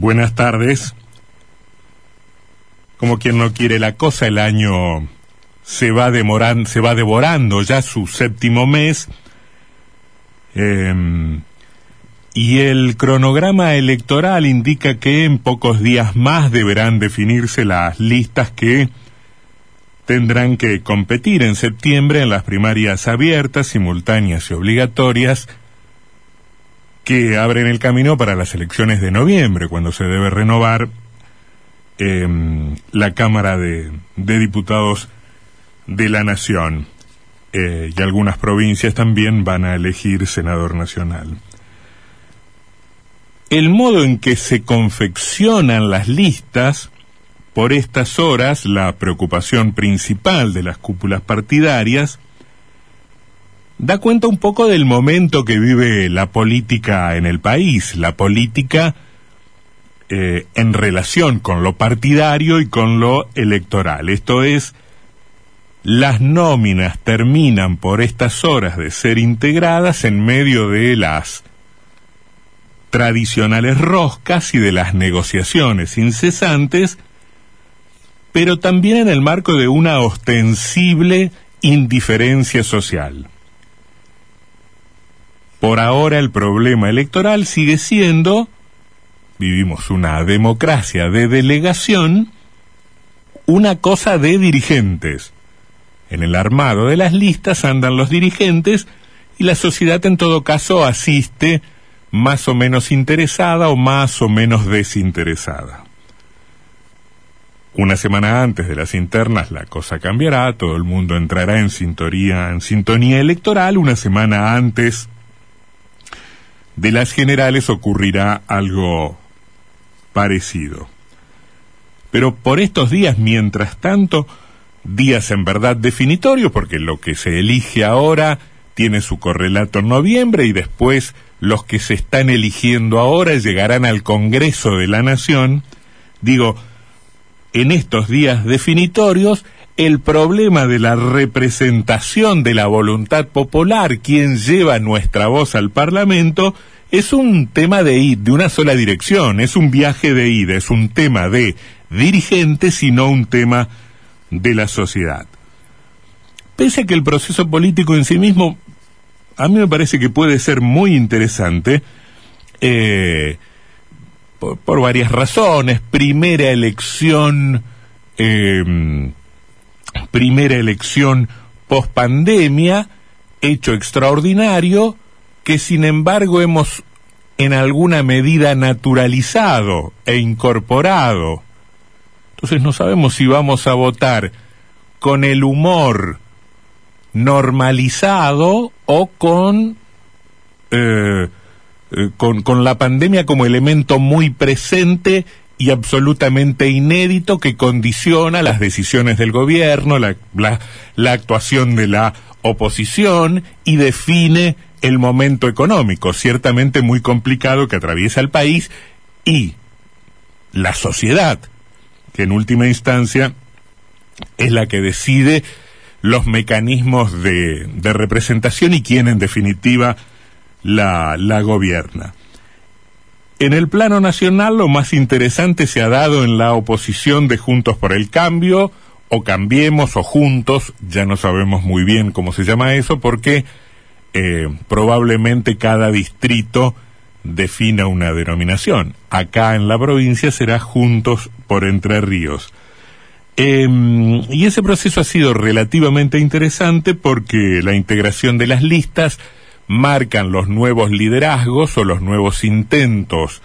Buenas tardes. Como quien no quiere la cosa, el año se va, demoran, se va devorando ya su séptimo mes. Em, y el cronograma electoral indica que en pocos días más deberán definirse las listas que tendrán que competir en septiembre en las primarias abiertas, simultáneas y obligatorias que abren el camino para las elecciones de noviembre, cuando se debe renovar em, la Cámara de, Diputados de la Nación. Eh, y algunas provincias también van a elegir senador nacional. El modo en que se confeccionan las listas, por estas horas, la preocupación principal de las cúpulas partidarias, da cuenta un poco del momento que vive la política en el país, la política eh, en relación con lo partidario y con lo electoral. Esto es, las nóminas terminan por estas horas de ser integradas en medio de las tradicionales roscas y de las negociaciones incesantes, pero también en el marco de una ostensible indiferencia social. Por ahora el problema electoral sigue siendo, vivimos una democracia de delegación, una cosa de dirigentes. En el armado de las listas andan los dirigentes y la sociedad en todo caso asiste más o menos interesada o más o menos desinteresada. Una semana antes de las internas la cosa cambiará, todo el mundo entrará en sintonía, electoral, una semana antes de las generales ocurrirá algo parecido. Pero por estos días, mientras tanto, días en verdad definitorios, porque lo que se elige ahora tiene su correlato en noviembre y después los que se están eligiendo ahora llegarán al Congreso de la Nación, digo, en estos días definitorios, el problema de la representación de la voluntad popular, quien lleva nuestra voz al Parlamento, es un tema de ida, de una sola dirección, es un viaje de ida, es un tema de dirigentes y no un tema de la sociedad. Pese a que el proceso político en sí mismo, a mí me parece que puede ser muy interesante, eh, por, varias razones. Primera elección, eh, primera elección post pandemia, hecho extraordinario, que sin embargo hemos en alguna medida naturalizado e incorporado. Entonces no sabemos si vamos a votar con el humor normalizado o con, eh, eh, con, con la pandemia como elemento muy presente y absolutamente inédito que condiciona las decisiones del gobierno, la, la, actuación de la oposición y define el momento económico, ciertamente muy complicado que atraviesa el país y la sociedad, que en última instancia es la que decide los mecanismos de, de representación y quién en definitiva la, la gobierna. En el plano nacional lo más interesante se ha dado en la oposición de Juntos por el Cambio, o Cambiemos, o Juntos, ya no sabemos muy bien cómo se llama eso, porque eh, probablemente cada distrito defina una denominación. Acá en la provincia será Juntos por Entre Ríos. Em, y ese proceso ha sido relativamente interesante porque la integración de las listas marcan los nuevos liderazgos o los nuevos intentos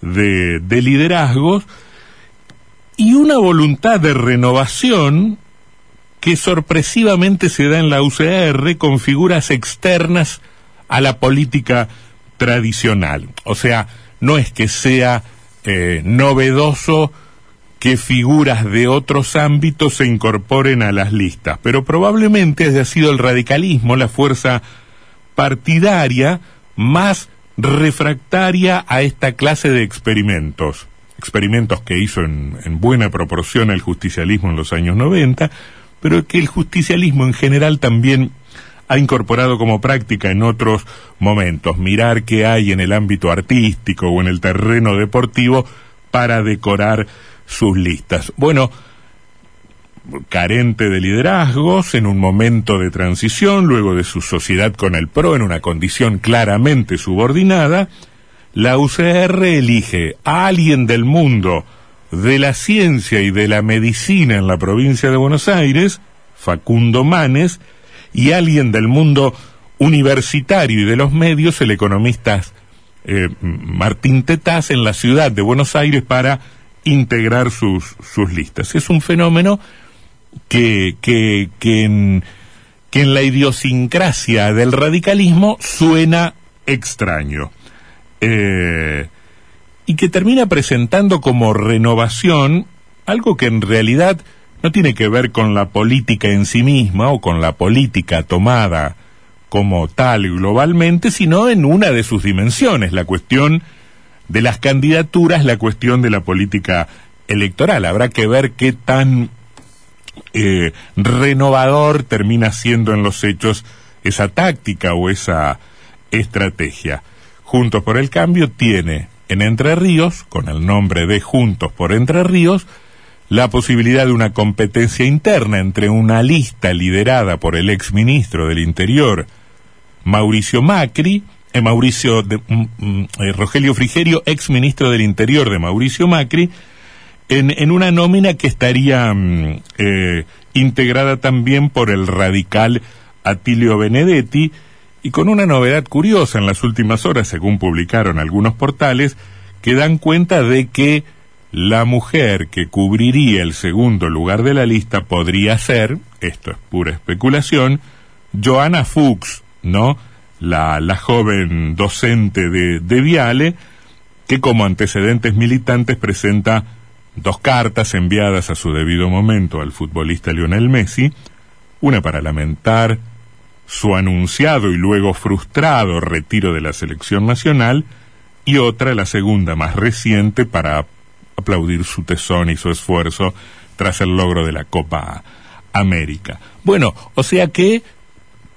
de, de liderazgos y una voluntad de renovación que sorpresivamente se da en la UCR con figuras externas a la política tradicional. O sea, no es que sea eh, novedoso que figuras de otros ámbitos se incorporen a las listas, pero probablemente haya sido el radicalismo la fuerza partidaria más refractaria a esta clase de experimentos. Experimentos que hizo en, en buena proporción el justicialismo en los años 90, pero que el justicialismo en general también ha incorporado como práctica en otros momentos, mirar qué hay en el ámbito artístico o en el terreno deportivo para decorar sus listas. Bueno, carente de liderazgos, en un momento de transición, luego de su sociedad con el PRO en una condición claramente subordinada, la UCR elige a alguien del mundo de la ciencia y de la medicina en la provincia de Buenos Aires, Facundo Manes, y alguien del mundo universitario y de los medios, el economista eh, Martín Tetaz, en la ciudad de Buenos Aires para integrar sus, sus listas. Es un fenómeno que, que, que, en, que en la idiosincrasia del radicalismo suena extraño. Eh, y que termina presentando como renovación algo que en realidad no tiene que ver con la política en sí misma o con la política tomada como tal globalmente, sino en una de sus dimensiones, la cuestión de las candidaturas, la cuestión de la política electoral. Habrá que ver qué tan eh, renovador termina siendo en los hechos esa táctica o esa estrategia. Juntos por el Cambio tiene en Entre Ríos, con el nombre de Juntos por Entre Ríos, la posibilidad de una competencia interna entre una lista liderada por el ex ministro del Interior, Mauricio Macri, eh, Mauricio de, mm, mm, eh, Rogelio Frigerio, ex ministro del Interior de Mauricio Macri, en, en una nómina que estaría mm, eh, integrada también por el radical Atilio Benedetti, y con una novedad curiosa en las últimas horas, según publicaron algunos portales, que dan cuenta de que la mujer que cubriría el segundo lugar de la lista podría ser, esto es pura especulación, Joana Fuchs, ¿no? La, la joven docente de, de Viale, que como antecedentes militantes presenta dos cartas enviadas a su debido momento al futbolista Lionel Messi, una para lamentar su anunciado y luego frustrado retiro de la selección nacional, y otra, la segunda más reciente, para aplaudir su tesón y su esfuerzo tras el logro de la Copa América. Bueno, o sea que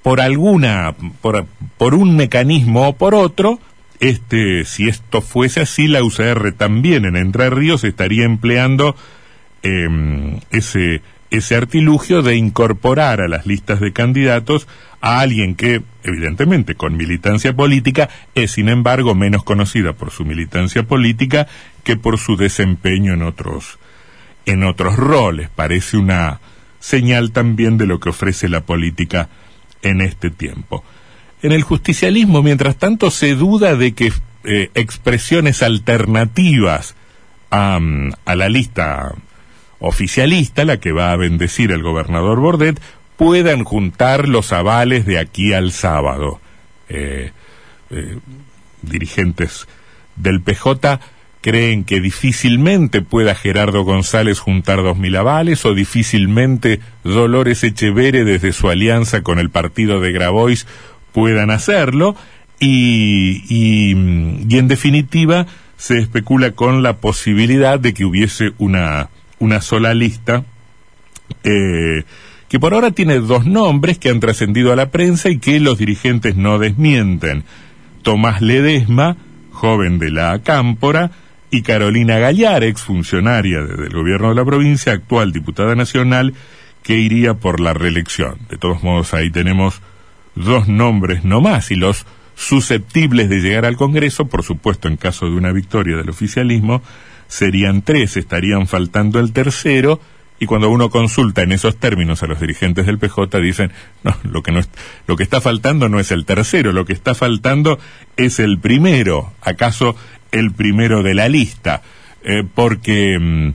por alguna, por, por un mecanismo o por otro, este, si esto fuese así, la UCR también en Entre Ríos estaría empleando eh, ese, ese artilugio de incorporar a las listas de candidatos a alguien que, evidentemente, con militancia política, es sin embargo menos conocida por su militancia política que por su desempeño en otros, en otros roles. Parece una señal también de lo que ofrece la política en este tiempo. En el justicialismo, mientras tanto, se duda de que eh, expresiones alternativas a, la lista oficialista, la que va a bendecir el gobernador Bordet, puedan juntar los avales de aquí al sábado. Eh, eh, dirigentes del PJ creen que difícilmente pueda Gerardo González juntar dos mil avales o difícilmente Dolores Echevere desde su alianza con el partido de Grabois puedan hacerlo y, y, y en definitiva se especula con la posibilidad de que hubiese una una sola lista, eh, que por ahora tiene dos nombres que han trascendido a la prensa y que los dirigentes no desmienten. Tomás Ledesma, joven de la Cámpora, y Carolina Gallar, exfuncionaria del gobierno de la provincia, actual diputada nacional, que iría por la reelección. De todos modos, ahí tenemos dos nombres no más y los susceptibles de llegar al Congreso, por supuesto en caso de una victoria del oficialismo, serían tres, estarían faltando el tercero, y cuando uno consulta en esos términos a los dirigentes del PJ dicen, no, lo que no lo que está faltando no es el tercero, lo que está faltando es el primero, acaso el primero de la lista, eh, porque mm,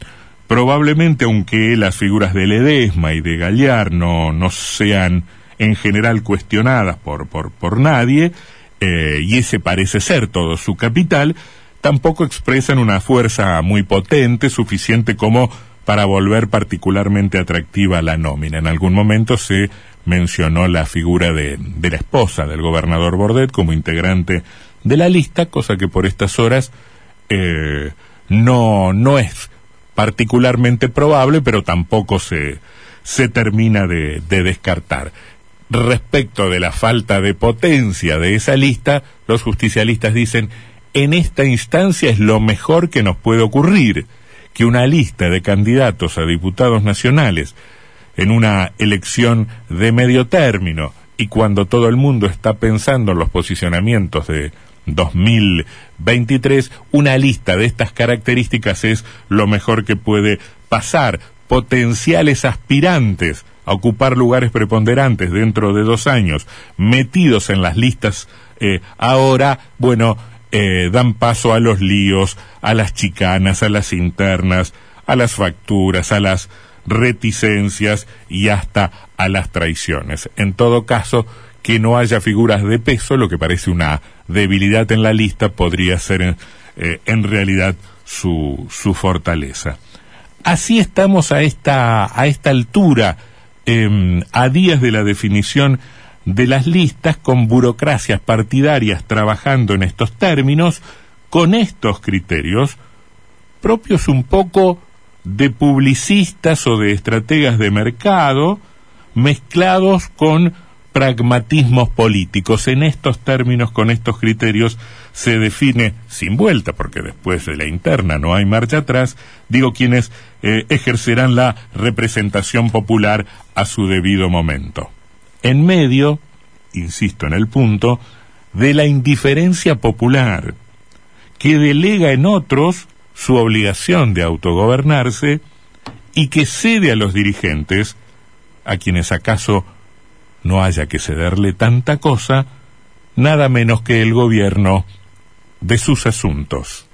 probablemente aunque las figuras de Ledesma y de Gallar no, no sean en general cuestionadas por, por, por nadie, eh, y ese parece ser todo su capital, tampoco expresan una fuerza muy potente, suficiente como para volver particularmente atractiva la nómina. En algún momento se mencionó la figura de, de la esposa del gobernador Bordet como integrante de la lista, cosa que por estas horas eh, no, no es particularmente probable, pero tampoco se, se termina de, de descartar. Respecto de la falta de potencia de esa lista, los justicialistas dicen en esta instancia es lo mejor que nos puede ocurrir, que una lista de candidatos a diputados nacionales en una elección de medio término y cuando todo el mundo está pensando en los posicionamientos de 2023, una lista de estas características es lo mejor que puede pasar. Potenciales aspirantes a ocupar lugares preponderantes dentro de dos años, metidos en las listas eh, ahora, bueno, eh, dan paso a los líos, a las chicanas, a las internas, a las facturas, a las reticencias y hasta a las traiciones. En todo caso, que no haya figuras de peso, lo que parece una debilidad en la lista, podría ser eh, en realidad su, su fortaleza. Así estamos a esta, a esta altura, em, a días de la definición de las listas, con burocracias partidarias trabajando en estos términos, con estos criterios, propios un poco de publicistas o de estrategas de mercado mezclados con pragmatismos políticos. En estos términos, con estos criterios, se define sin vuelta, porque después de la interna no hay marcha atrás, digo quienes eh, ejercerán la representación popular a su debido momento. En medio, insisto en el punto, de la indiferencia popular, que delega en otros su obligación de autogobernarse y que cede a los dirigentes, a quienes acaso no haya que cederle tanta cosa, nada menos que el gobierno de sus asuntos.